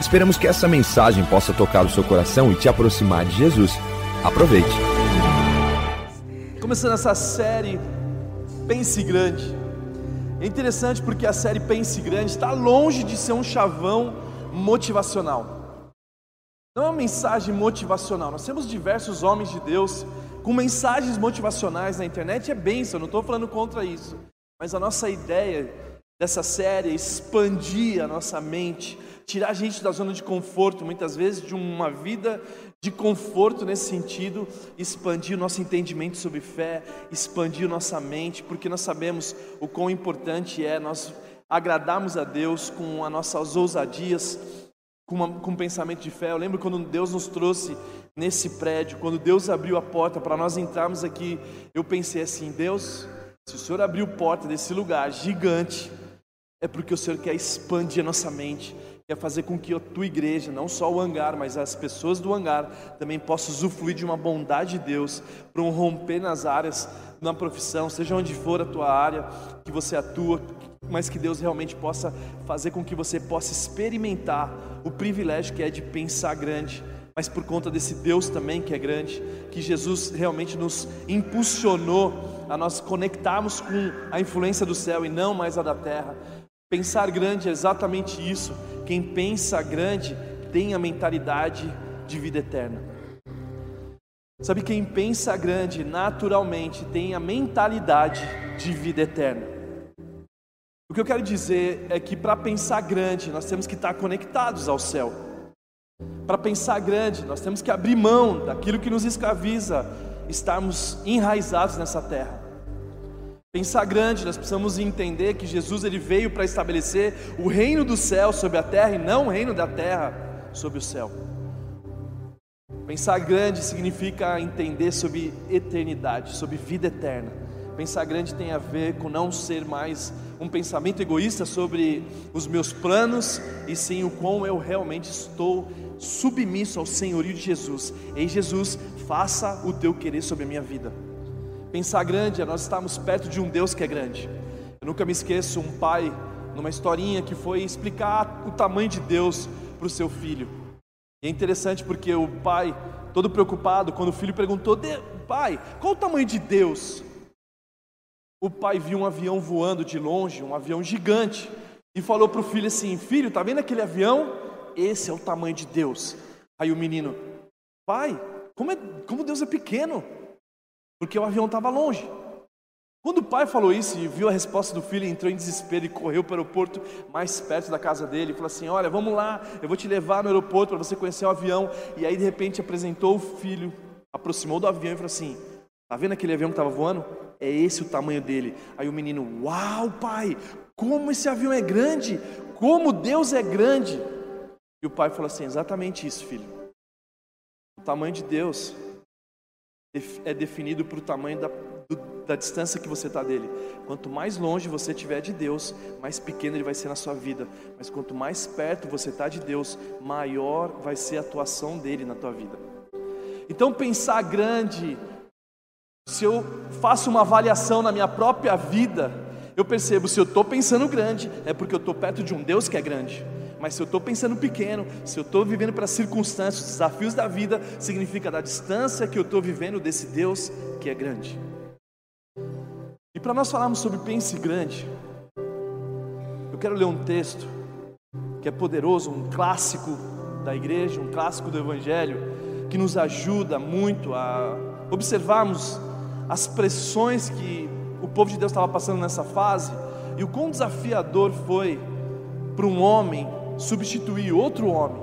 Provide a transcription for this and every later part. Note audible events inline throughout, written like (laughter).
Esperamos que essa mensagem possa tocar o seu coração e te aproximar de Jesus. Aproveite. Começando essa série Pense Grande. É interessante porque a série Pense Grande está longe de ser um chavão motivacional. Não é uma mensagem motivacional. Nós temos diversos homens de Deus com mensagens motivacionais na internet. É benção, não estou falando contra isso. Mas a nossa ideia dessa série é expandir a nossa mente tirar a gente da zona de conforto, muitas vezes de uma vida de conforto nesse sentido, expandir o nosso entendimento sobre fé, expandir nossa mente, porque nós sabemos o quão importante é nós agradarmos a Deus com as nossas ousadias, com, uma, com um pensamento de fé. Eu lembro quando Deus nos trouxe nesse prédio, quando Deus abriu a porta para nós entrarmos aqui, eu pensei assim: Deus, se o Senhor abriu a porta desse lugar gigante, é porque o Senhor quer expandir a nossa mente, quer fazer com que a tua igreja, não só o hangar, mas as pessoas do hangar, também possam usufruir de uma bondade de Deus, para um romper nas áreas, na profissão, seja onde for a tua área que você atua, mas que Deus realmente possa fazer com que você possa experimentar o privilégio que é de pensar grande, mas por conta desse Deus também que é grande, que Jesus realmente nos impulsionou a nós conectarmos com a influência do céu e não mais a da terra. Pensar grande é exatamente isso. Quem pensa grande tem a mentalidade de vida eterna. Sabe, quem pensa grande naturalmente tem a mentalidade de vida eterna. O que eu quero dizer é que para pensar grande nós temos que estar conectados ao céu. Para pensar grande nós temos que abrir mão daquilo que nos escraviza, estarmos enraizados nessa terra. Pensar grande, nós precisamos entender que Jesus ele veio para estabelecer o reino do céu sobre a terra e não o reino da terra sobre o céu. Pensar grande significa entender sobre eternidade, sobre vida eterna. Pensar grande tem a ver com não ser mais um pensamento egoísta sobre os meus planos, e sim o quão eu realmente estou submisso ao senhorio de Jesus. Ei Jesus, faça o teu querer sobre a minha vida. Pensar grande é nós estarmos perto de um Deus que é grande. Eu nunca me esqueço um pai, numa historinha, que foi explicar o tamanho de Deus para o seu filho. E é interessante porque o pai, todo preocupado, quando o filho perguntou: Pai, qual o tamanho de Deus? O pai viu um avião voando de longe, um avião gigante, e falou para o filho assim: Filho, tá vendo aquele avião? Esse é o tamanho de Deus. Aí o menino: Pai, como, é, como Deus é pequeno? Porque o avião estava longe. Quando o pai falou isso e viu a resposta do filho, entrou em desespero e correu para o aeroporto mais perto da casa dele e falou assim: Olha, vamos lá, eu vou te levar no aeroporto para você conhecer o avião. E aí, de repente, apresentou o filho, aproximou do avião e falou assim: Tá vendo aquele avião que estava voando? É esse o tamanho dele. Aí o menino: Uau, pai, como esse avião é grande! Como Deus é grande! E o pai falou assim: Exatamente isso, filho. O tamanho de Deus é definido por o tamanho da, da distância que você está dele. Quanto mais longe você estiver de Deus, mais pequeno ele vai ser na sua vida. Mas quanto mais perto você está de Deus, maior vai ser a atuação dele na tua vida. Então pensar grande, se eu faço uma avaliação na minha própria vida, eu percebo se eu estou pensando grande, é porque eu estou perto de um Deus que é grande. Mas se eu estou pensando pequeno, se eu estou vivendo para circunstâncias, desafios da vida, significa da distância que eu estou vivendo desse Deus que é grande. E para nós falarmos sobre pense grande, eu quero ler um texto que é poderoso, um clássico da igreja, um clássico do Evangelho, que nos ajuda muito a observarmos as pressões que o povo de Deus estava passando nessa fase e o quão desafiador foi para um homem substituir outro homem.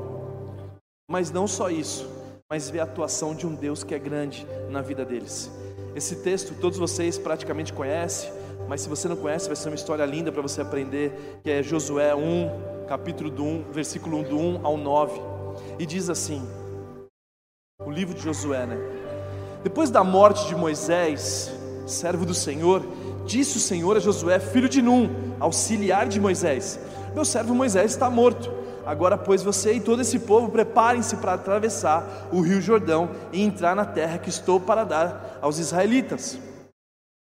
Mas não só isso, mas ver a atuação de um Deus que é grande na vida deles. Esse texto todos vocês praticamente conhecem, mas se você não conhece, vai ser uma história linda para você aprender, que é Josué 1, capítulo do 1, versículo 1 do 1 ao 9. E diz assim: o livro de Josué, né? Depois da morte de Moisés, servo do Senhor, disse o Senhor a Josué, filho de Num, auxiliar de Moisés: Meu servo Moisés está morto. Agora, pois, você e todo esse povo preparem-se para atravessar o rio Jordão e entrar na terra que estou para dar aos israelitas.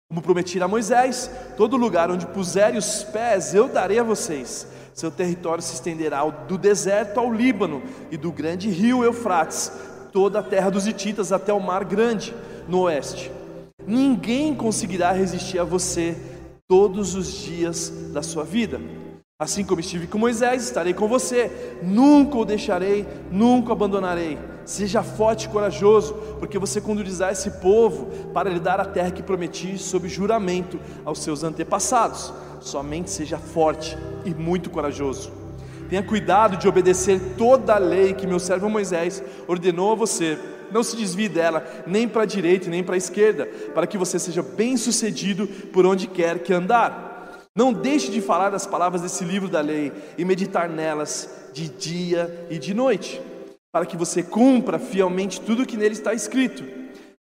Como prometi a Moisés, todo lugar onde puserem os pés eu darei a vocês. Seu território se estenderá do deserto ao Líbano e do grande rio Eufrates, toda a terra dos Hititas até o mar grande no oeste. Ninguém conseguirá resistir a você todos os dias da sua vida. Assim como estive com Moisés, estarei com você. Nunca o deixarei, nunca o abandonarei. Seja forte e corajoso, porque você conduzirá esse povo para lhe dar a terra que prometi sob juramento aos seus antepassados. Somente seja forte e muito corajoso. Tenha cuidado de obedecer toda a lei que meu servo Moisés ordenou a você. Não se desvie dela, nem para a direita nem para a esquerda, para que você seja bem sucedido por onde quer que andar. Não deixe de falar das palavras desse livro da lei e meditar nelas de dia e de noite, para que você cumpra fielmente tudo o que nele está escrito.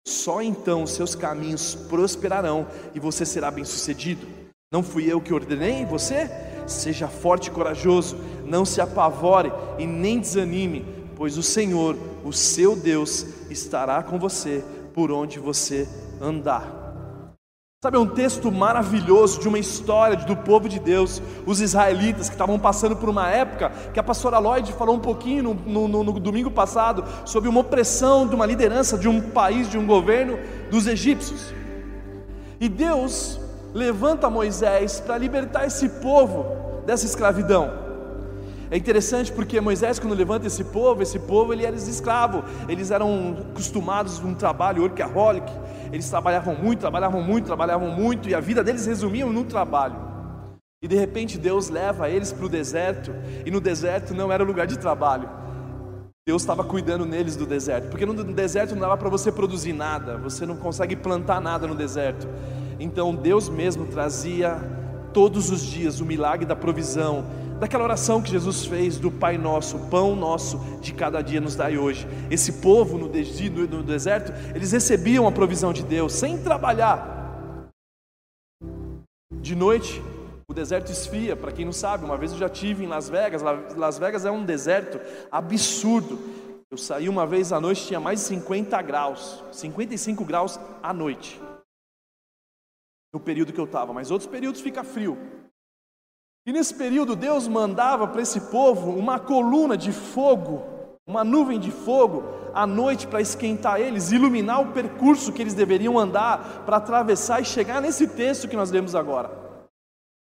Só então seus caminhos prosperarão e você será bem-sucedido. Não fui eu que ordenei você? Seja forte e corajoso, não se apavore e nem desanime, pois o Senhor, o seu Deus, estará com você por onde você andar. Sabe, é um texto maravilhoso de uma história do povo de Deus, os israelitas que estavam passando por uma época que a pastora Lloyd falou um pouquinho no, no, no, domingo passado sobre uma opressão de uma liderança de um país, de um governo dos egípcios. E Deus levanta Moisés para libertar esse povo dessa escravidão. É interessante porque Moisés, quando levanta esse povo, esse povo ele era escravo, eles eram acostumados a um trabalho workaholic, eles trabalhavam muito, trabalhavam muito, trabalhavam muito, e a vida deles resumia no trabalho. E de repente Deus leva eles para o deserto, e no deserto não era lugar de trabalho. Deus estava cuidando neles do deserto, porque no deserto não dava para você produzir nada, você não consegue plantar nada no deserto. Então Deus mesmo trazia todos os dias o milagre da provisão, daquela oração que Jesus fez do Pai Nosso, pão nosso de cada dia nos dai hoje. Esse povo no, deserto, eles recebiam a provisão de Deus sem trabalhar. De noite, o deserto esfria, para quem não sabe, uma vez eu já tive em Las Vegas, Las Vegas é um deserto absurdo. Eu saí uma vez à noite, tinha mais de 50 graus, 55 graus à noite. No período que eu estava, mas outros períodos fica frio. E nesse período Deus mandava para esse povo uma coluna de fogo, uma nuvem de fogo à noite para esquentar eles, iluminar o percurso que eles deveriam andar para atravessar e chegar nesse texto que nós lemos agora.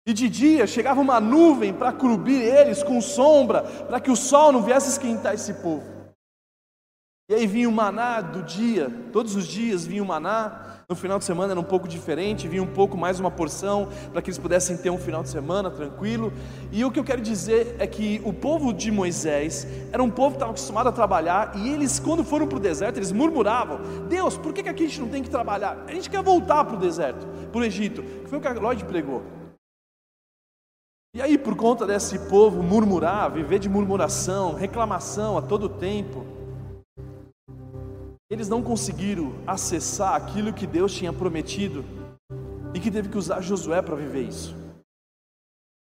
E de dia chegava uma nuvem para cobrir eles com sombra, para que o sol não viesse esquentar esse povo. E aí vinha o maná do dia, todos os dias vinha o maná, no final de semana era um pouco diferente, vinha um pouco mais uma porção para que eles pudessem ter um final de semana tranquilo. E o que eu quero dizer é que o povo de Moisés era um povo que estava acostumado a trabalhar e eles, quando foram para o deserto, eles murmuravam: Deus, por que, que aqui a gente não tem que trabalhar? A gente quer voltar para o deserto, para o Egito, foi o que a Lloyd pregou. E aí, por conta desse povo murmurar, viver de murmuração, reclamação a todo tempo, eles não conseguiram acessar aquilo que Deus tinha prometido e que teve que usar Josué para viver isso.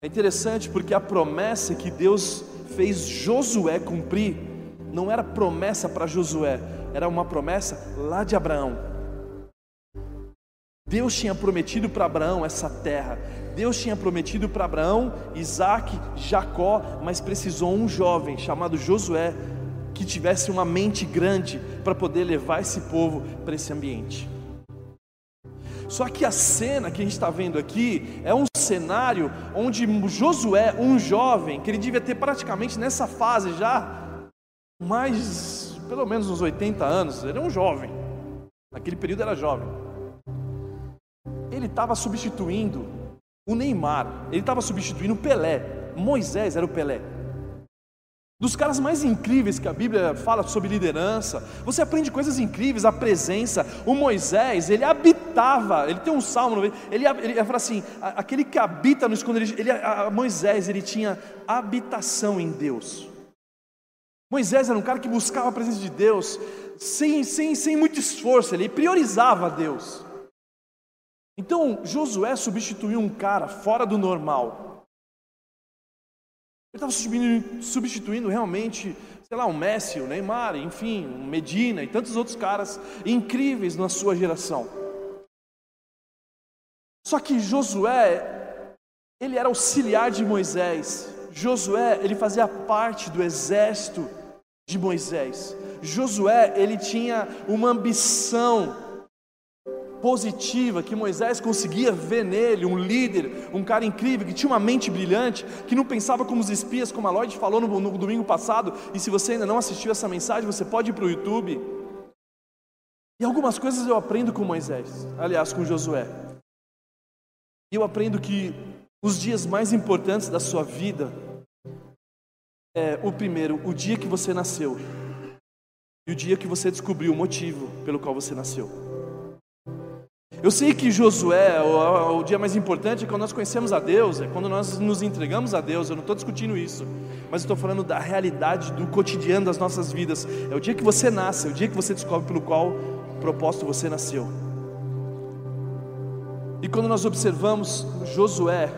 É interessante porque a promessa que Deus fez Josué cumprir não era promessa para Josué, era uma promessa lá de Abraão. Deus tinha prometido para Abraão essa terra. Deus tinha prometido para Abraão, Isaac, Jacó, mas precisou um jovem chamado Josué que tivesse uma mente grande para poder levar esse povo para esse ambiente. Só que a cena que a gente está vendo aqui é um cenário onde Josué, um jovem, que ele devia ter praticamente nessa fase já, mais, pelo menos uns 80 anos, ele é um jovem, naquele período era jovem. Ele estava substituindo o Neymar, ele estava substituindo o Pelé, Moisés era o Pelé dos caras mais incríveis que a Bíblia fala sobre liderança. Você aprende coisas incríveis, a presença. O Moisés, ele habitava, ele tem um salmo, ele, ele, fala assim: aquele que habita no esconderijo, ele, a, Moisés, ele tinha habitação em Deus. Moisés era um cara que buscava a presença de Deus sem, sem, sem muito esforço, ele priorizava Deus. Então Josué substituiu um cara fora do normal. Ele estava substituindo, realmente, sei lá, o Messi, o Neymar, enfim, o Medina e tantos outros caras incríveis na sua geração. Só que Josué, ele era auxiliar de Moisés. Josué, ele fazia parte do exército de Moisés. Josué, ele tinha uma ambição positiva que Moisés conseguia ver nele, um líder, um cara incrível, que tinha uma mente brilhante, que não pensava como os espias, como a Lloyd falou no, no domingo passado. E se você ainda não assistiu essa mensagem, você pode ir para o YouTube. E algumas coisas eu aprendo com Moisés, aliás, com Josué. Eu aprendo que os dias mais importantes da sua vida é o primeiro, o dia que você nasceu e o dia que você descobriu o motivo pelo qual você nasceu. Eu sei que Josué, o, o, dia mais importante é quando nós conhecemos a Deus, é quando nós nos entregamos a Deus. Eu não estou discutindo isso, mas estou falando da realidade do cotidiano das nossas vidas. É o dia que você nasce, é o dia que você descobre pelo qual propósito você nasceu. E quando nós observamos Josué,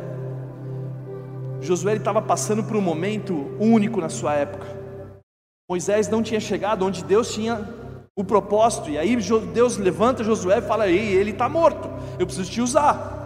Josué estava passando por um momento único na sua época. Moisés não tinha chegado onde Deus tinha o propósito, e aí Deus levanta Josué e fala: Ei, ele está morto, eu preciso te usar.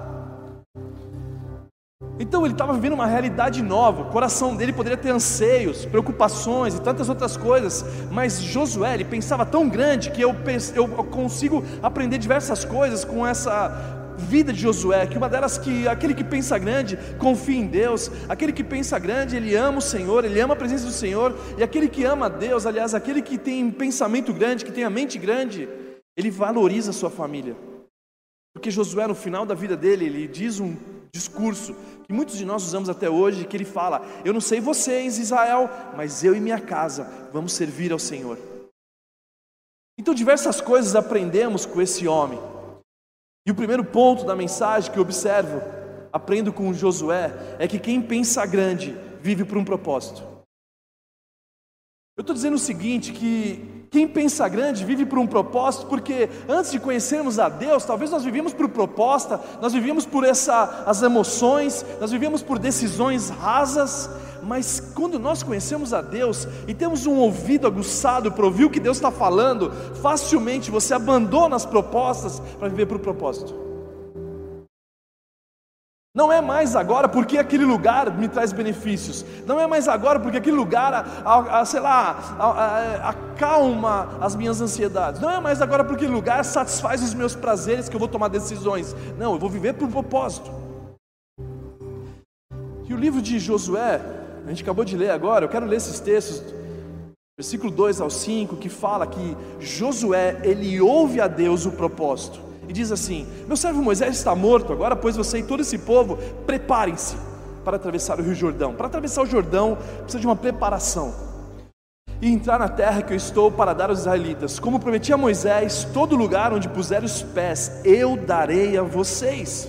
Então ele estava vivendo uma realidade nova, o coração dele poderia ter anseios, preocupações e tantas outras coisas, mas Josué ele pensava tão grande que eu, eu consigo aprender diversas coisas com essa vida de Josué, que uma delas que aquele que pensa grande confia em Deus, aquele que pensa grande, ele ama o Senhor, ele ama a presença do Senhor, e aquele que ama Deus, aliás, aquele que tem pensamento grande, que tem a mente grande, ele valoriza a sua família. Porque Josué, no final da vida dele, ele diz um discurso que muitos de nós usamos até hoje, que ele fala: Eu não sei vocês, Israel, mas eu e minha casa vamos servir ao Senhor. Então, diversas coisas aprendemos com esse homem. E o primeiro ponto da mensagem que eu observo, aprendo com Josué, é que quem pensa grande vive por um propósito. Eu estou dizendo o seguinte: que quem pensa grande vive por um propósito, porque antes de conhecermos a Deus, talvez nós vivíamos por proposta, nós vivíamos por essa, as emoções, nós vivíamos por decisões rasas, mas quando nós conhecemos a Deus e temos um ouvido aguçado para ouvir o que Deus está falando, facilmente você abandona as propostas para viver o propósito. Não é mais agora porque aquele lugar me traz benefícios. Não é mais agora porque aquele lugar, a, a, sei lá, a, acalma as minhas ansiedades. Não é mais agora porque aquele lugar satisfaz os meus prazeres que eu vou tomar decisões. Não, eu vou viver por um propósito. E o livro de Josué a gente acabou de ler agora, eu quero ler esses textos, versículo 2 ao 5, que fala que Josué, ele ouve a Deus o propósito, e diz assim: Meu servo Moisés está morto, agora, pois você e todo esse povo, preparem-se para atravessar o rio Jordão. Para atravessar o Jordão, precisa de uma preparação. E entrar na terra que eu estou para dar aos israelitas. Como prometi a Moisés, todo lugar onde puser os pés, eu darei a vocês.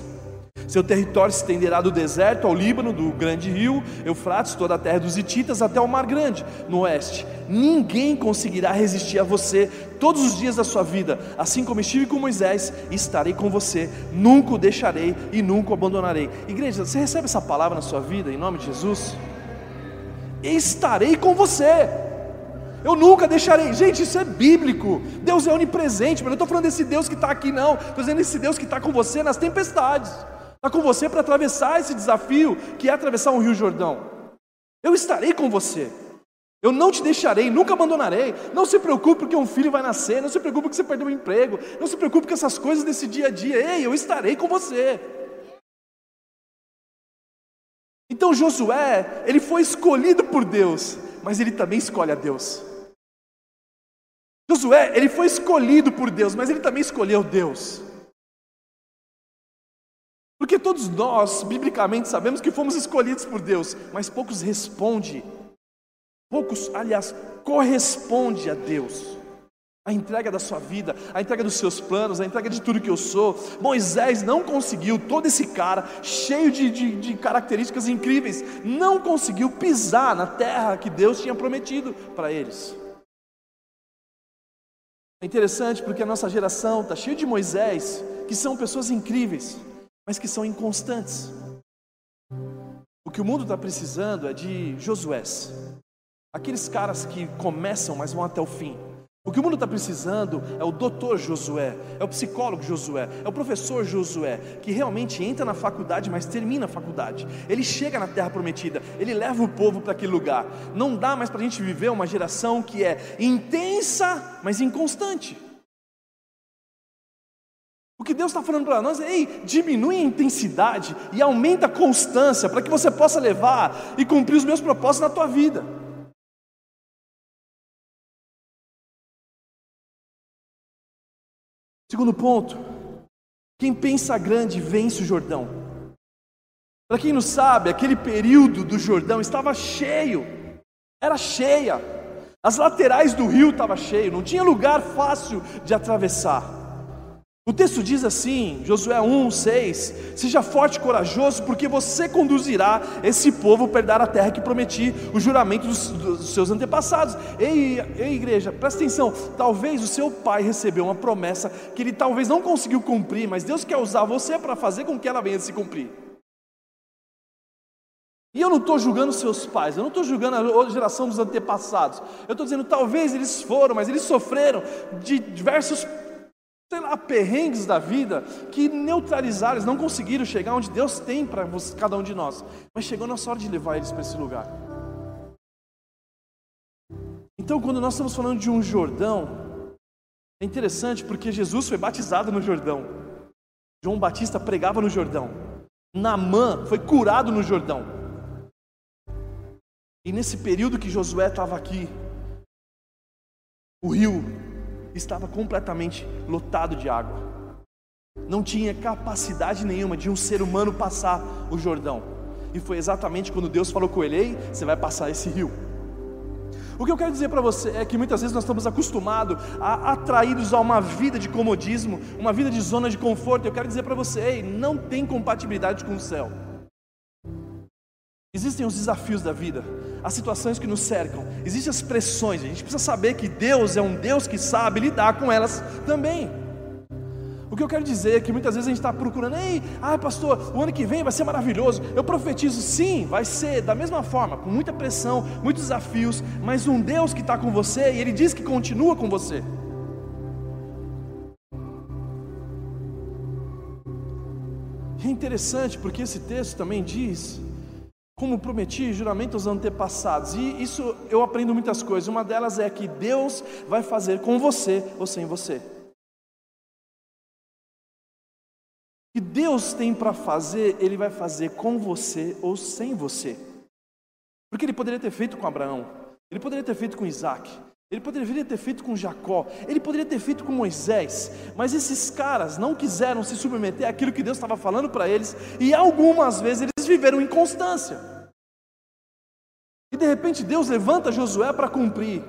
Seu território se estenderá do deserto ao Líbano, do grande rio Eufrates, toda a terra dos Hititas, até o Mar Grande, no oeste. Ninguém conseguirá resistir a você todos os dias da sua vida, assim como estive com Moisés, estarei com você, nunca o deixarei e nunca o abandonarei. Igreja, você recebe essa palavra na sua vida, em nome de Jesus? Estarei com você. Eu nunca deixarei. Gente, isso é bíblico. Deus é onipresente, mas não estou falando desse Deus que está aqui, não. Estou dizendo desse Deus que está com você nas tempestades. Está com você para atravessar esse desafio que é atravessar um rio Jordão. Eu estarei com você. Eu não te deixarei, nunca abandonarei. Não se preocupe porque um filho vai nascer. Não se preocupe que você perdeu o emprego. Não se preocupe com essas coisas desse dia a dia. Ei, eu estarei com você. Então Josué, ele foi escolhido por Deus, mas ele também escolhe a Deus. Josué, ele foi escolhido por Deus, mas ele também escolheu Deus. Porque todos nós, biblicamente, sabemos que fomos escolhidos por Deus, mas poucos respondem, poucos, aliás, corresponde a Deus. a entrega da sua vida, a entrega dos seus planos, a entrega de tudo que eu sou. Moisés não conseguiu, todo esse cara, cheio de, de, de, características incríveis, não conseguiu pisar na terra que Deus tinha prometido para eles. É interessante porque a nossa geração está cheia de Moisés, que são pessoas incríveis, mas que são inconstantes. O que o mundo está precisando é de Josués, aqueles caras que começam, mas vão até o fim o que o mundo está precisando é o doutor Josué, é o psicólogo Josué, é o professor Josué, que realmente entra na faculdade, mas termina a faculdade. Ele chega na terra prometida, ele leva o povo para aquele lugar. Não dá mais para a gente viver uma geração que é intensa, mas inconstante. O que Deus está falando para nós é: ei, diminui a intensidade e aumenta a constância para que você possa levar e cumprir os meus propósitos na tua vida. Segundo ponto, quem pensa grande vence o Jordão. Para quem não sabe, aquele período do Jordão estava cheio, era cheia. As laterais do rio estavam cheias, não tinha lugar fácil de atravessar. O texto diz assim, Josué 1, 6: Seja forte e corajoso, porque você conduzirá esse povo para dar a terra que prometi, o juramento dos, dos, seus antepassados. Ei, ei, igreja, presta atenção. Talvez o seu pai recebeu uma promessa que ele talvez não conseguiu cumprir, mas Deus quer usar você para fazer com que ela venha se cumprir. E eu não estou julgando seus pais, eu não estou julgando a geração dos antepassados. Eu estou dizendo, talvez eles foram, mas eles sofreram de diversos sei lá, perrengues da vida que neutralizaram, eles não conseguiram chegar onde Deus tem para cada um de nós. Mas chegou a nossa hora de levar eles para esse lugar. Então, quando nós estamos falando de um Jordão, é interessante porque Jesus foi batizado no Jordão. João Batista pregava no Jordão. Namã foi curado no Jordão. E nesse período que Josué estava aqui, o rio estava completamente lotado de água. Não tinha capacidade nenhuma de um ser humano passar o Jordão. E foi exatamente quando Deus falou com ele: Ei, você vai passar esse rio. O que eu quero dizer para você é que muitas vezes nós estamos acostumados, a, atraídos a uma vida de comodismo, uma vida de zona de conforto. Eu quero dizer para você: ei, não tem compatibilidade com o céu. Existem os desafios da vida, as situações que nos cercam, existem as pressões, a gente precisa saber que Deus é um Deus que sabe lidar com elas também. O que eu quero dizer é que muitas vezes a gente está procurando, ei, ah pastor, o ano que vem vai ser maravilhoso. Eu profetizo, sim, vai ser da mesma forma, com muita pressão, muitos desafios, mas um Deus que está com você e Ele diz que continua com você. É interessante porque esse texto também diz como prometi, juramento aos antepassados. E isso eu aprendo muitas coisas. Uma delas é que Deus vai fazer com você ou sem você. que Deus tem para fazer, Ele vai fazer com você ou sem você. Porque Ele poderia ter feito com Abraão, Ele poderia ter feito com Isaac, Ele poderia ter feito com Jacó, Ele poderia ter feito com Moisés, mas esses caras não quiseram se submeter àquilo que Deus estava falando para eles, e algumas vezes eles viveram inconstância. E de repente Deus levanta Josué para cumprir.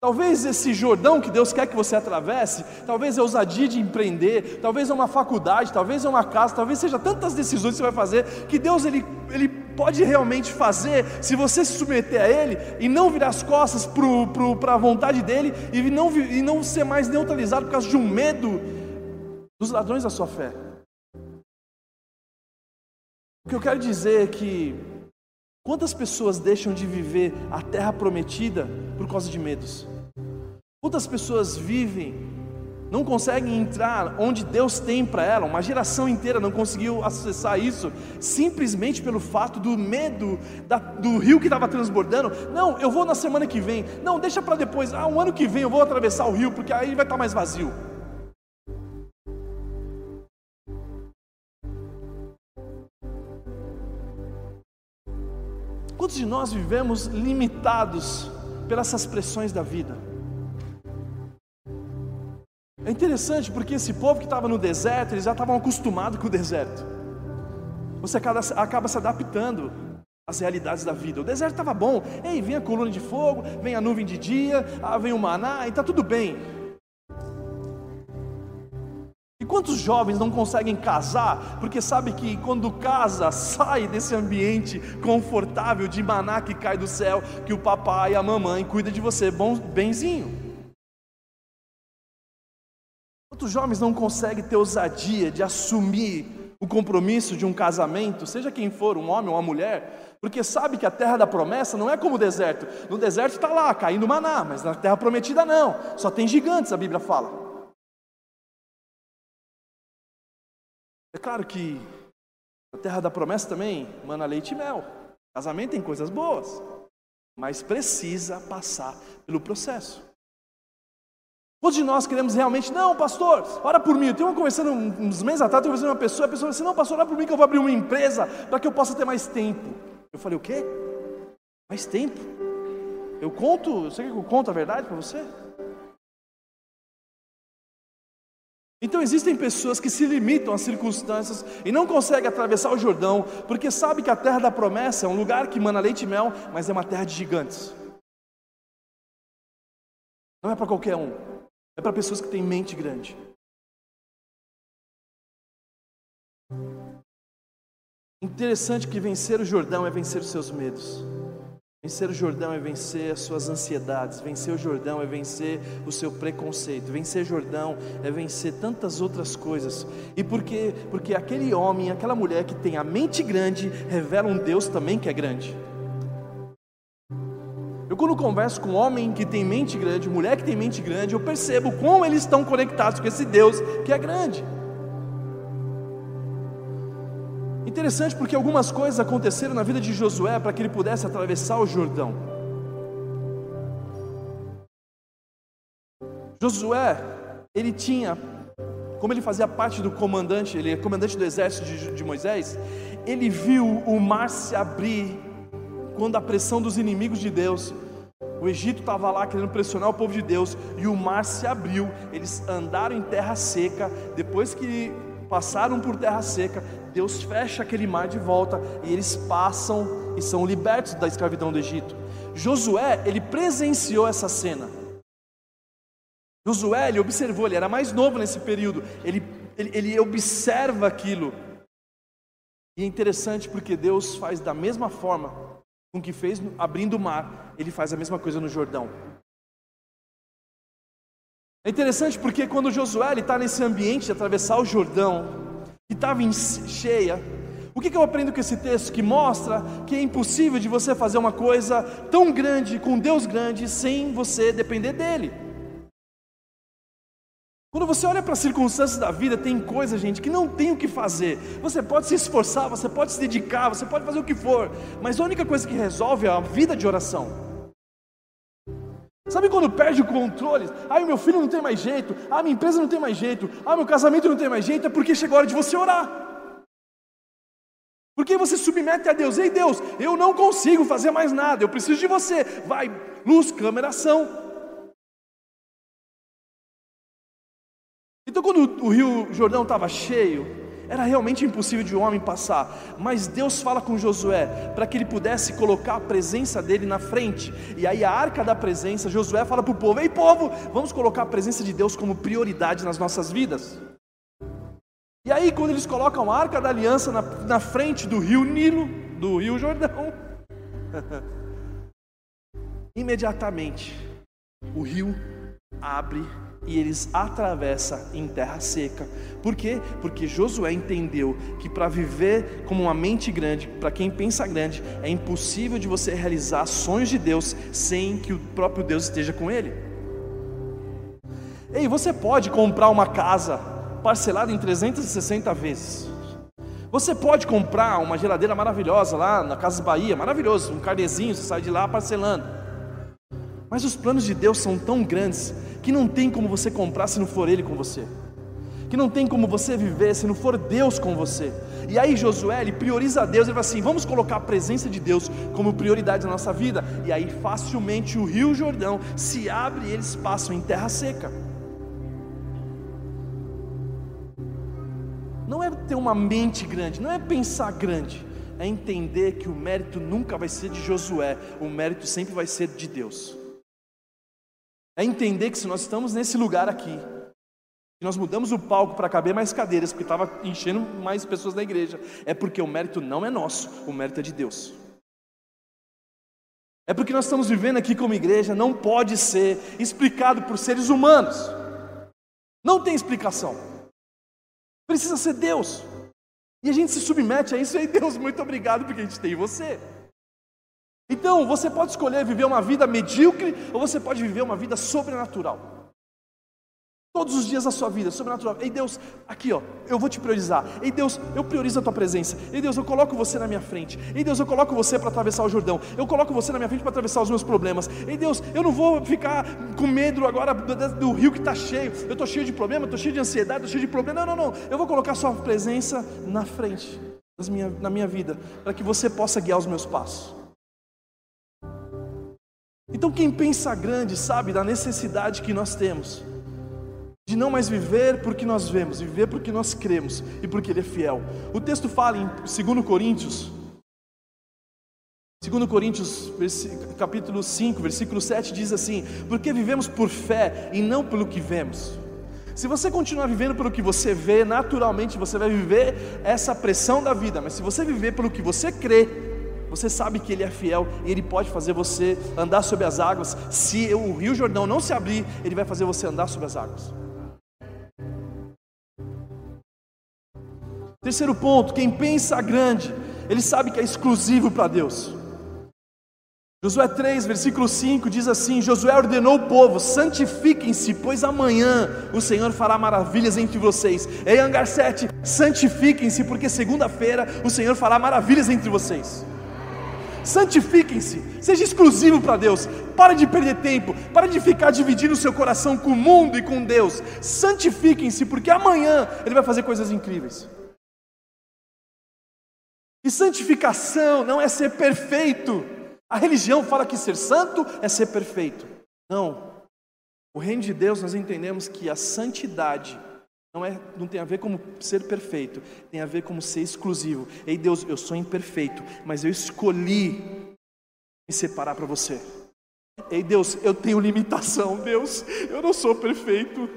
Talvez esse Jordão que Deus quer que você atravesse, talvez é ousadia de empreender, talvez é uma faculdade, talvez é uma casa, talvez seja tantas decisões que você vai fazer, que Deus ele, ele pode realmente fazer se você se submeter a Ele e não virar as costas para a vontade dEle e não, e não ser mais neutralizado por causa de um medo dos ladrões da sua fé. O que eu quero dizer é que quantas pessoas deixam de viver a terra prometida por causa de medos? Quantas pessoas vivem, não conseguem entrar onde Deus tem para ela? Uma geração inteira não conseguiu acessar isso, simplesmente pelo fato do medo da, do rio que estava transbordando. Não, eu vou na semana que vem. Não, deixa para depois. Ah, um ano que vem eu vou atravessar o rio, porque aí vai estar tá mais vazio. De nós vivemos limitados pelas essas pressões da vida? É interessante porque esse povo que estava no deserto, eles já estavam acostumados com o deserto. Você acaba, se adaptando. as realidades da vida. O deserto estava bom. Ei, vem a coluna de fogo, vem a nuvem de dia, ah, vem o maná, e está tudo bem. E quantos jovens não conseguem casar porque sabe que quando casa sai desse ambiente confortável de maná que cai do céu, que o papai e a mamãe cuida de você bom, benzinho. Quantos jovens não conseguem ter ousadia de assumir o compromisso de um casamento, seja quem for, um homem ou uma mulher, porque sabe que a terra da promessa não é como o deserto. No deserto está lá, caindo maná, mas na terra prometida não, só tem gigantes, a Bíblia fala. É claro que a terra da promessa também mana leite e mel. Casamento tem coisas boas, mas precisa passar pelo processo. Quantos de nós queremos realmente, não, pastor, ora por mim. Eu tenho conversando uns meses atrás, eu conversando com uma pessoa, a pessoa falou assim: não, pastor, ora por mim que eu vou abrir uma empresa para que eu possa ter mais tempo. Eu falei: o quê? Mais tempo? Eu conto, você quer que eu conto a verdade para você? Então existem pessoas que se limitam às circunstâncias e não conseguem atravessar o Jordão, porque sabe que a terra da promessa é um lugar que mana leite e mel, mas é uma terra de gigantes. Não é para qualquer um, é para pessoas que têm mente grande. Interessante que vencer o Jordão é vencer os seus medos. Vencer o Jordão é vencer as suas ansiedades, vencer o Jordão é vencer o seu preconceito, vencer o Jordão é vencer tantas outras coisas. E por quê? Porque aquele homem, aquela mulher que tem a mente grande, revela um Deus também que é grande. Eu quando converso com um homem que tem mente grande, mulher que tem mente grande, eu percebo como eles estão conectados com esse Deus que é grande. Interessante porque algumas coisas aconteceram na vida de Josué para que ele pudesse atravessar o Jordão. Josué, ele tinha, como ele fazia parte do comandante, ele é comandante do exército de, de Moisés, ele viu o mar se abrir quando a pressão dos inimigos de Deus o Egito estava lá querendo pressionar o povo de Deus e o mar se abriu. Eles andaram em terra seca. Depois que passaram por terra seca, Deus fecha aquele mar de volta e eles passam e são libertos da escravidão do Egito. Josué, ele presenciou essa cena. Josué, ele observou, ele era mais novo nesse período, ele, ele, ele observa aquilo. E é interessante porque Deus faz da mesma forma com que fez abrindo o mar, ele faz a mesma coisa no Jordão. É interessante porque quando Josué está nesse ambiente de atravessar o Jordão, que estava cheia, o que, que eu aprendo com esse texto? Que mostra que é impossível de você fazer uma coisa tão grande, com Deus grande, sem você depender dEle. Quando você olha para as circunstâncias da vida, tem coisa, gente, que não tem o que fazer. Você pode se esforçar, você pode se dedicar, você pode fazer o que for, mas a única coisa que resolve é a vida de oração. Sabe quando perde o controle? Ah, meu filho não tem mais jeito, ah, minha empresa não tem mais jeito, ah, meu casamento não tem mais jeito, é porque chegou a hora de você orar. Porque você submete a Deus, ei Deus, eu não consigo fazer mais nada, eu preciso de você. Vai, luz, câmera, ação. Então, quando o rio Jordão estava cheio, era realmente impossível de um homem passar, mas Deus fala com Josué para que ele pudesse colocar a presença dele na frente. E aí a arca da presença, Josué fala para o povo: "Ei povo, vamos colocar a presença de Deus como prioridade nas nossas vidas". E aí quando eles colocam a arca da aliança na, na frente do rio Nilo, do rio Jordão, (laughs) imediatamente o rio abre e eles atravessam em terra seca. Por quê? Porque Josué entendeu que para viver como uma mente grande, para quem pensa grande, é impossível de você realizar sonhos de Deus sem que o próprio Deus esteja com ele. Ei, você pode comprar uma casa parcelada em 360 vezes. Você pode comprar uma geladeira maravilhosa lá na Casa Bahia, maravilhoso, um carnezinho, você sai de lá parcelando. Mas os planos de Deus são tão grandes que não tem como você comprar se não for Ele com você, que não tem como você viver se não for Deus com você. E aí Josué ele prioriza Deus, ele fala assim: vamos colocar a presença de Deus como prioridade na nossa vida. E aí facilmente o Rio Jordão se abre e eles passam em terra seca. Não é ter uma mente grande, não é pensar grande, é entender que o mérito nunca vai ser de Josué, o mérito sempre vai ser de Deus. É entender que se nós estamos nesse lugar aqui, que nós mudamos o palco para caber mais cadeiras, porque estava enchendo mais pessoas na igreja, é porque o mérito não é nosso, o mérito é de Deus. É porque nós estamos vivendo aqui como igreja, não pode ser explicado por seres humanos. Não tem explicação. Precisa ser Deus. E a gente se submete a isso, e aí Deus, muito obrigado porque a gente tem você. Então, você pode escolher viver uma vida medíocre ou você pode viver uma vida sobrenatural. Todos os dias da sua vida, sobrenatural. Ei Deus, aqui ó, eu vou te priorizar. Ei Deus, eu priorizo a tua presença. Ei Deus, eu coloco você na minha frente. Ei Deus, eu coloco você para atravessar o Jordão. Eu coloco você na minha frente para atravessar os meus problemas. Ei Deus, eu não vou ficar com medo agora do, do rio que está cheio. Eu estou cheio de problema, estou cheio de ansiedade, estou cheio de problema. Não, não, não. Eu vou colocar a sua presença na frente minha, na minha vida, para que você possa guiar os meus passos. Então, quem pensa grande sabe da necessidade que nós temos de não mais viver porque nós vemos, viver porque nós cremos e porque Ele é fiel. O texto fala em 2 Coríntios, 2 Coríntios, capítulo 5, versículo 7 diz assim: Porque vivemos por fé e não pelo que vemos. Se você continuar vivendo pelo que você vê, naturalmente você vai viver essa pressão da vida, mas se você viver pelo que você crê, você sabe que Ele é fiel e Ele pode fazer você andar sobre as águas. Se o Rio Jordão não se abrir, Ele vai fazer você andar sobre as águas. Terceiro ponto, quem pensa grande, ele sabe que é exclusivo para Deus. Josué 3, versículo 5 diz assim: Josué ordenou o povo: santifiquem-se, pois amanhã o Senhor fará maravilhas entre vocês. Ei, Angar 7, santifiquem-se, porque segunda-feira o Senhor fará maravilhas entre vocês. Santifiquem-se, seja exclusivo para Deus. Pare de perder tempo, pare de ficar dividindo o seu coração com o mundo e com Deus. Santifiquem-se, porque amanhã Ele vai fazer coisas incríveis. E santificação não é ser perfeito. A religião fala que ser santo é ser perfeito. Não. O reino de Deus nós entendemos que a santidade não, é, não tem a ver como ser perfeito, tem a ver como ser exclusivo. Ei Deus, eu sou imperfeito, mas eu escolhi me separar para você. Ei Deus, eu tenho limitação, Deus, eu não sou perfeito.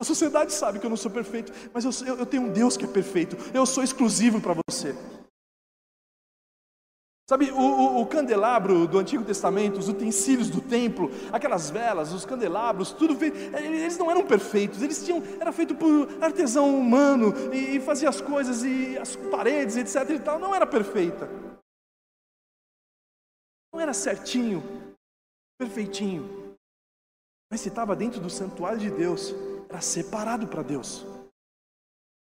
A sociedade sabe que eu não sou perfeito, mas eu, eu, eu tenho um Deus que é perfeito. Eu sou exclusivo para você. Sabe, o, o, o, candelabro do Antigo Testamento, os utensílios do templo, aquelas velas, os candelabros, tudo feito, eles não eram perfeitos, eles tinham, era feito por artesão humano e, e fazia as coisas e as paredes, etc e tal, não era perfeita. Não era certinho, perfeitinho. Mas se estava dentro do santuário de Deus, era separado para Deus.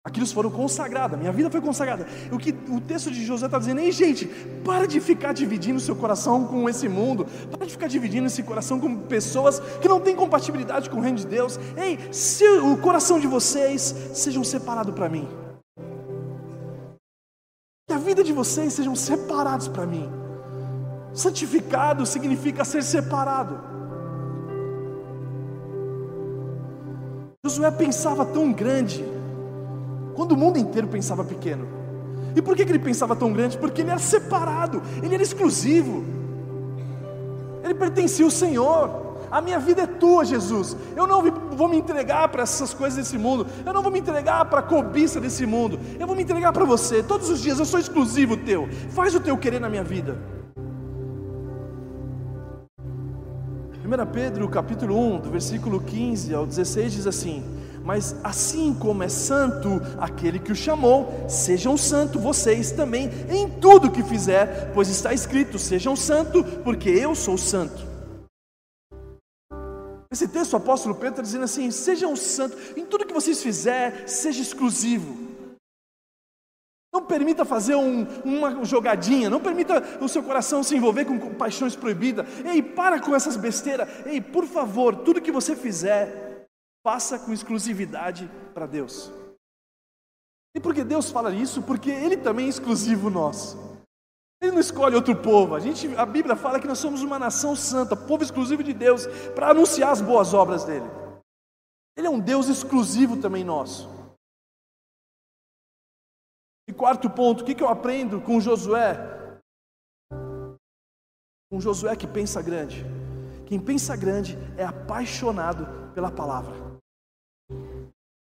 Aquilo foram consagrados, minha vida foi consagrada. O que o texto de José está dizendo, ei gente, para de ficar dividindo seu coração com esse mundo, para de ficar dividindo esse coração com pessoas que não têm compatibilidade com o reino de Deus. Ei, se o coração de vocês sejam separados para mim, que a vida de vocês sejam separados para mim. Santificado significa ser separado. Josué pensava tão grande quando o mundo inteiro pensava pequeno. E por que, que ele pensava tão grande? Porque ele era separado, ele era exclusivo, ele pertencia ao Senhor. A minha vida é tua, Jesus. Eu não vou me entregar para essas coisas desse mundo. Eu não vou me entregar para a cobiça desse mundo. Eu vou me entregar para você. Todos os dias eu sou exclusivo teu. Faz o teu querer na minha vida. 1 Pedro capítulo 1, do versículo 15 ao 16 diz assim: mas assim como é santo aquele que o chamou, sejam santos vocês também em tudo que fizer, pois está escrito: sejam santos, porque eu sou santo. Esse texto o apóstolo Pedro está dizendo assim: sejam santos, em tudo que vocês fizer, seja exclusivo. Não permita fazer um, uma jogadinha, não permita o seu coração se envolver com paixões proibidas. Ei, para com essas besteiras. Ei, por favor, tudo que você fizer, Faça com exclusividade para Deus. E por que Deus fala isso? Porque Ele também é exclusivo nosso. Ele não escolhe outro povo. A, gente, a Bíblia fala que nós somos uma nação santa, povo exclusivo de Deus, para anunciar as boas obras dele. Ele é um Deus exclusivo também nosso. E quarto ponto, o que, que eu aprendo com Josué? Um Josué que pensa grande. Quem pensa grande é apaixonado pela palavra.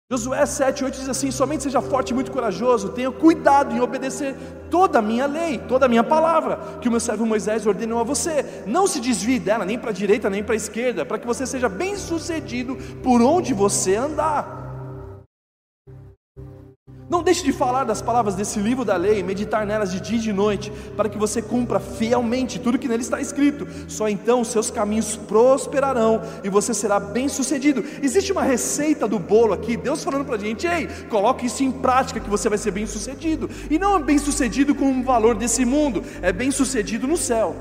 Josué 7,8 diz assim: Somente seja forte e muito corajoso, tenha cuidado em obedecer toda a minha lei, toda a minha palavra, que o meu servo Moisés ordenou a você. Não se desvie dela, nem para a direita, nem para a esquerda, para que você seja bem sucedido por onde você andar. Não deixe de falar das palavras desse livro da lei, meditar nelas de dia e de noite, para que você cumpra fielmente tudo que nele está escrito. Só então seus caminhos prosperarão e você será bem sucedido. Existe uma receita do bolo aqui, Deus falando para a gente: ei, coloque isso em prática que você vai ser bem sucedido. E não é bem sucedido com o valor desse mundo, é bem sucedido no céu.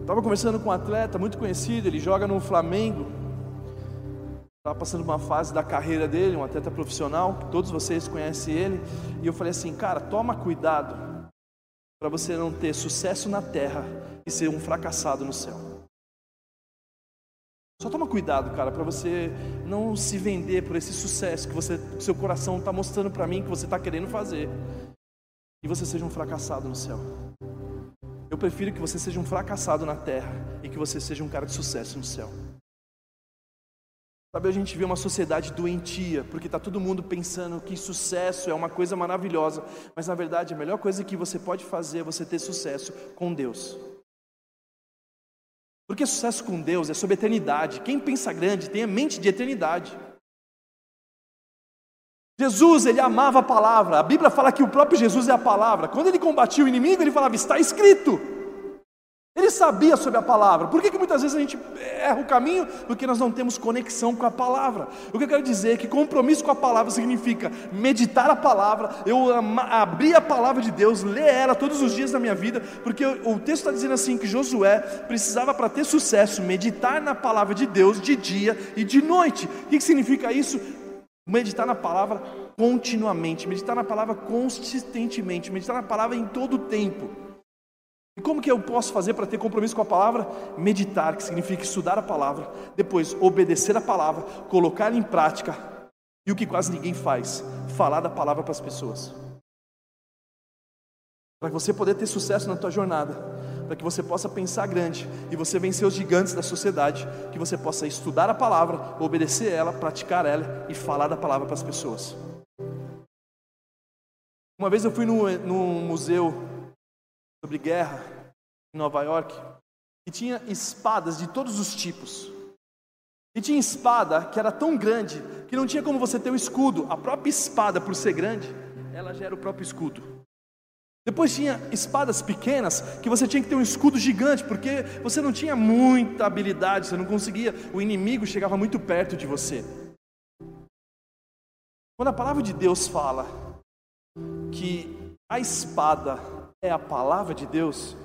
Estava conversando com um atleta muito conhecido, ele joga no Flamengo. Estava passando uma fase da carreira dele, um atleta profissional, todos vocês conhecem ele, e eu falei assim, cara, toma cuidado para você não ter sucesso na terra e ser um fracassado no céu. Só toma cuidado, cara, para você não se vender por esse sucesso que você, que seu coração está mostrando para mim que você está querendo fazer, e você seja um fracassado no céu. Eu prefiro que você seja um fracassado na terra e que você seja um cara de sucesso no céu. Sabe, a gente vê uma sociedade doentia, porque está todo mundo pensando que sucesso é uma coisa maravilhosa, mas na verdade a melhor coisa que você pode fazer é você ter sucesso com Deus. Porque sucesso com Deus é sobre eternidade. Quem pensa grande tem a mente de eternidade. Jesus, ele amava a palavra. A Bíblia fala que o próprio Jesus é a palavra. Quando ele combatia o inimigo, ele falava: Está escrito. Ele sabia sobre a palavra. Por que, que muitas vezes a gente erra o caminho? Porque nós não temos conexão com a palavra. O que eu quero dizer é que compromisso com a palavra significa meditar a palavra, eu abrir a palavra de Deus, ler ela todos os dias da minha vida, porque o texto está dizendo assim que Josué precisava para ter sucesso meditar na palavra de Deus de dia e de noite. O que, que significa isso? Meditar na palavra continuamente, meditar na palavra consistentemente, meditar na palavra em todo o tempo. E como que eu posso fazer para ter compromisso com a palavra? Meditar, que significa estudar a palavra, depois obedecer a palavra, colocar em prática, e o que quase ninguém faz, falar da palavra para as pessoas. Para você poder ter sucesso na tua jornada, para que você possa pensar grande e você vencer os gigantes da sociedade, que você possa estudar a palavra, obedecer ela, praticar ela e falar da palavra para as pessoas. Uma vez eu fui no museu sobre guerra em Nova York e tinha espadas de todos os tipos. E tinha espada que era tão grande que não tinha como você ter o escudo. A própria espada, por ser grande, ela já era o próprio escudo. Depois tinha espadas pequenas que você tinha que ter um escudo gigante, porque você não tinha muita habilidade, você não conseguia, o inimigo chegava muito perto de você. Quando a palavra de Deus fala que a espada é a palavra de Deus,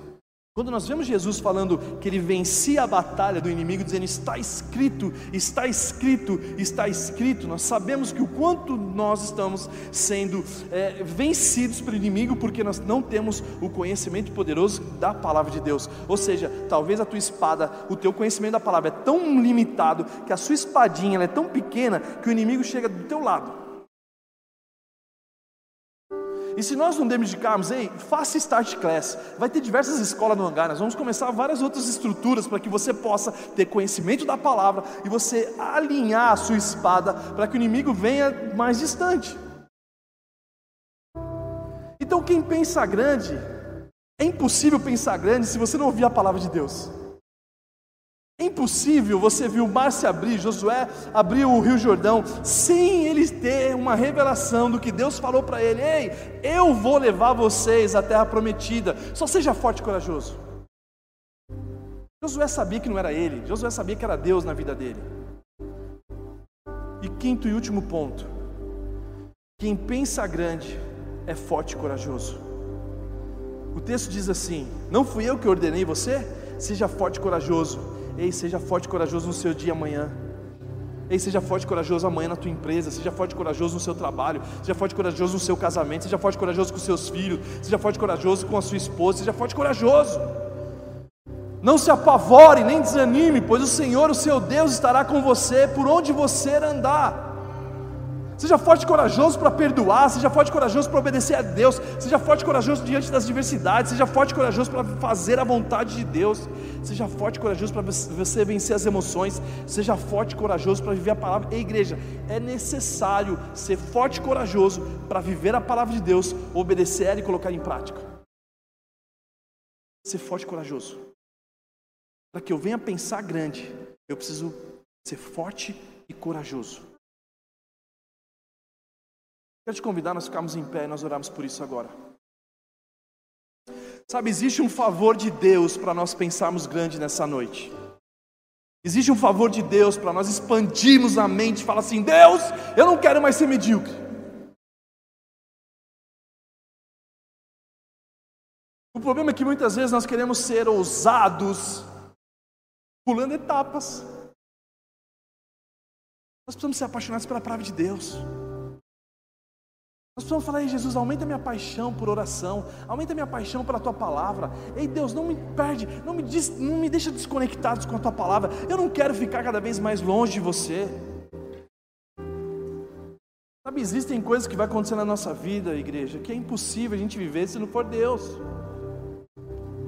quando nós vemos Jesus falando que ele vencia a batalha do inimigo, dizendo está escrito, está escrito, está escrito, nós sabemos que o quanto nós estamos sendo é, vencidos pelo inimigo, porque nós não temos o conhecimento poderoso da palavra de Deus. Ou seja, talvez a tua espada, o teu conhecimento da palavra é tão limitado que a sua espadinha é tão pequena que o inimigo chega do teu lado. E se nós não dedicarmos, ei, faça Start Class. Vai ter diversas escolas no hangar. Nós vamos começar várias outras estruturas para que você possa ter conhecimento da palavra e você alinhar a sua espada para que o inimigo venha mais distante. Então, quem pensa grande, é impossível pensar grande se você não ouvir a palavra de Deus. É impossível você viu o mar se abrir, Josué abriu o Rio Jordão, sem ele ter uma revelação do que Deus falou para ele: Ei, eu vou levar vocês à terra prometida, só seja forte e corajoso. Josué sabia que não era ele, Josué sabia que era Deus na vida dele. E quinto e último ponto: quem pensa grande é forte e corajoso. O texto diz assim: Não fui eu que ordenei você? Seja forte e corajoso Ei, seja forte e corajoso no seu dia amanhã. Ei, seja forte e corajoso amanhã na tua empresa, seja forte e corajoso no seu trabalho, seja forte e corajoso no seu casamento, seja forte e corajoso com seus filhos, seja forte e corajoso com a sua esposa, seja forte e corajoso. Não se apavore nem desanime, pois o Senhor, o seu Deus, estará com você por onde você andar. Seja forte e corajoso para perdoar, seja forte e corajoso para obedecer a Deus, seja forte e corajoso diante das diversidades, seja forte e corajoso para fazer a vontade de Deus, seja forte e corajoso para você vencer as emoções, seja forte e corajoso para viver a palavra. Ei, igreja, é necessário ser forte e corajoso para viver a palavra de Deus, obedecer ela e colocar em prática. Ser forte e corajoso. Para que eu venha pensar grande, eu preciso ser forte e corajoso. Quero te convidar, nós ficamos em pé e nós oramos por isso agora. Sabe, existe um favor de Deus para nós pensarmos grande nessa noite. Existe um favor de Deus para nós expandirmos a mente e falar assim: Deus, eu não quero mais ser medíocre. O problema é que muitas vezes nós queremos ser ousados, pulando etapas. Nós precisamos ser apaixonados pela palavra de Deus. Nós precisamos falar, Ei, Jesus, aumenta minha paixão por oração, aumenta minha paixão pela tua palavra. Ei, Deus, não me perde, não me, não me deixa desconectados com a tua palavra. Eu não quero ficar cada vez mais longe de você. Sabe, existem coisas que vai acontecer na nossa vida, igreja, que é impossível a gente viver se não for Deus.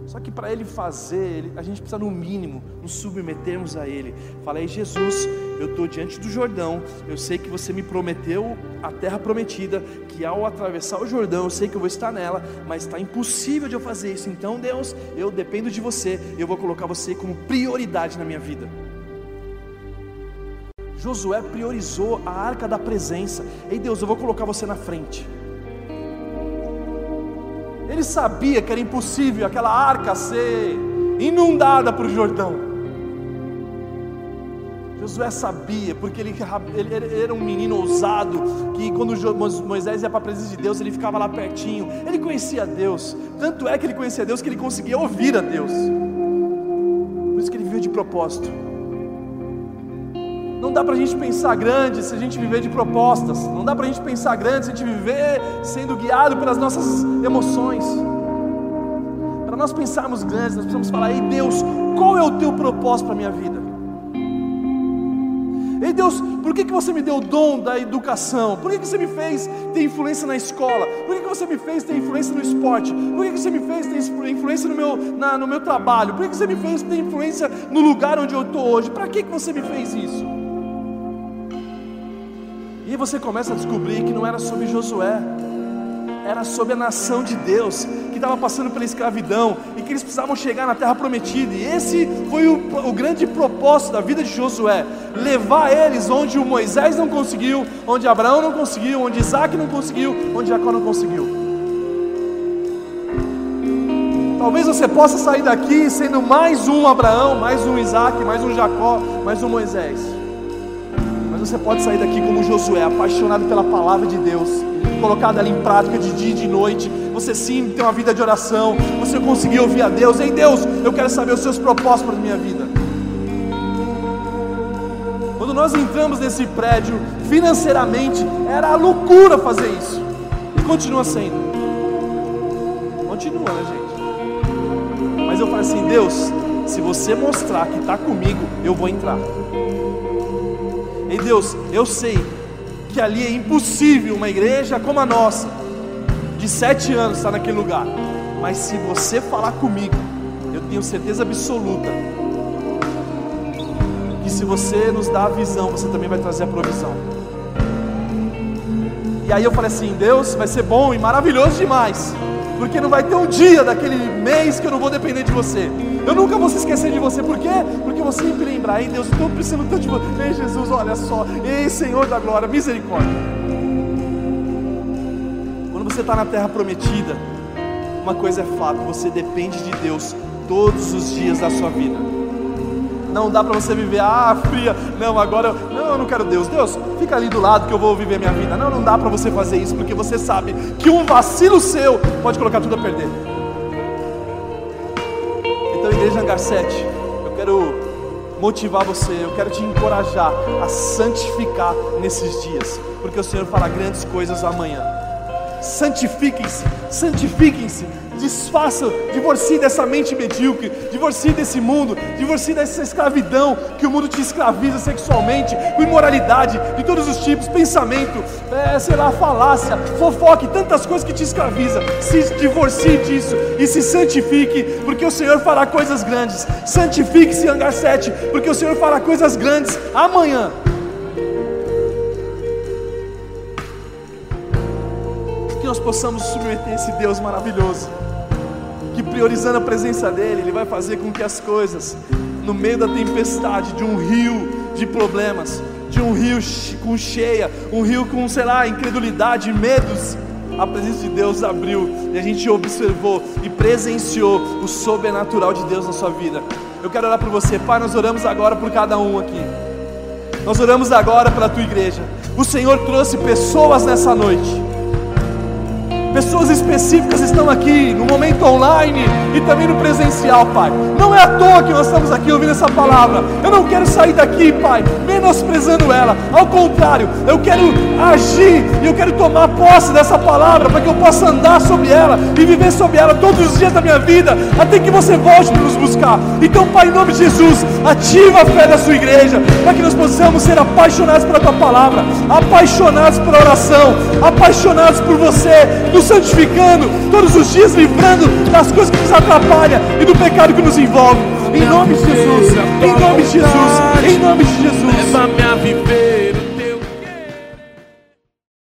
Só que para Ele fazer, a gente precisa no mínimo nos submetermos a Ele. Falei, Jesus, eu estou diante do Jordão, eu sei que você me prometeu a terra prometida, que ao atravessar o Jordão, eu sei que eu vou estar nela, mas está impossível de eu fazer isso. Então, Deus, eu dependo de você, eu vou colocar você como prioridade na minha vida. Josué priorizou a arca da presença. Ei Deus, eu vou colocar você na frente. Ele sabia que era impossível aquela arca ser inundada por Jordão. Josué sabia, porque ele, ele, era um menino ousado, que quando Moisés ia para a presença de Deus, ele ficava lá pertinho. Ele conhecia Deus, tanto é que ele conhecia Deus que ele conseguia ouvir a Deus. Por isso que ele viveu de propósito. Não dá para a gente pensar grande se a gente viver de propostas. Não dá para a gente pensar grande se a gente viver sendo guiado pelas nossas emoções. Para nós pensarmos grandes, nós precisamos falar: Ei Deus, qual é o teu propósito para a minha vida? Ei Deus, por que, que você me deu o dom da educação? Por que, que você me fez ter influência na escola? Por que, que você me fez ter influência no esporte? Por que, que você me fez ter influência no meu, na, no meu trabalho? Por que, que você me fez ter influência no lugar onde eu estou hoje? Para que, que você me fez isso? E você começa a descobrir que não era sobre Josué, era sobre a nação de Deus, que estava passando pela escravidão e que eles precisavam chegar na terra prometida. E esse foi o, o grande propósito da vida de Josué: levar eles onde o Moisés não conseguiu, onde Abraão não conseguiu, onde Isaac não conseguiu, onde Jacó não conseguiu. Talvez você possa sair daqui sendo mais um Abraão, mais um Isaac, mais um Jacó, mais um Moisés. Mas você pode sair daqui como Josué, apaixonado pela palavra de Deus, colocado ali em prática de dia e de noite. Você sim tem uma vida de oração, você conseguiu ouvir a Deus. Ei Deus, eu quero saber os seus propósitos para a minha vida. Quando nós entramos nesse prédio, financeiramente, era loucura fazer isso. E continua sendo. Continua, né, gente? Mas eu falei assim: Deus, se você mostrar que está comigo, eu vou entrar. Ei Deus, eu sei que ali é impossível uma igreja como a nossa, de sete anos, estar naquele lugar. Mas se você falar comigo, eu tenho certeza absoluta que se você nos dá a visão, você também vai trazer a provisão. E aí eu falei assim: Deus, vai ser bom e maravilhoso demais, porque não vai ter um dia daquele mês que eu não vou depender de você. Eu nunca vou se esquecer de você, por quê? Porque vou sempre lembrar, ei Deus, eu estou precisando tanto de você. Ei Jesus, olha só, ei Senhor da glória, misericórdia. Quando você está na terra prometida, uma coisa é fato, você depende de Deus todos os dias da sua vida. Não dá para você viver, ah, fria, não, agora, eu, não, eu não quero Deus. Deus, fica ali do lado que eu vou viver minha vida. Não, não dá para você fazer isso, porque você sabe que um vacilo seu pode colocar tudo a perder. Igreja Hangar 7, eu quero motivar você, eu quero te encorajar a santificar nesses dias, porque o Senhor fará grandes coisas amanhã. Santifiquem-se, santifiquem-se, desfaçam, divorcie dessa mente medíocre, divorcie desse mundo, divorcie dessa escravidão que o mundo te escraviza sexualmente, com imoralidade de todos os tipos, pensamento, é, sei lá, falácia, fofoque, tantas coisas que te escraviza. Se divorcie disso e se santifique, porque o Senhor fará coisas grandes. Santifique-se, Hangar 7, porque o Senhor fará coisas grandes amanhã. Nós possamos submeter esse Deus maravilhoso que priorizando a presença dEle, Ele vai fazer com que as coisas, no meio da tempestade, de um rio de problemas, de um rio com cheia, um rio com, sei lá, incredulidade, medos, a presença de Deus abriu e a gente observou e presenciou o sobrenatural de Deus na sua vida. Eu quero orar por você, Pai. Nós oramos agora por cada um aqui. Nós oramos agora pela tua igreja. O Senhor trouxe pessoas nessa noite Pessoas específicas estão aqui no momento online e também no presencial, Pai. Não é à toa que nós estamos aqui ouvindo essa palavra. Eu não quero sair daqui, Pai, menosprezando ela. Ao contrário, eu quero agir e eu quero tomar posse dessa palavra para que eu possa andar sobre ela e viver sobre ela todos os dias da minha vida, até que você volte para nos buscar. Então, Pai, em nome de Jesus, ativa a fé da sua igreja para que nós possamos ser apaixonados pela tua palavra, apaixonados pela oração, apaixonados por você nos santificando, todos os dias livrando das coisas que nos atrapalham e do pecado que nos envolve. Em nome de Jesus, em nome de Jesus, em nome de Jesus.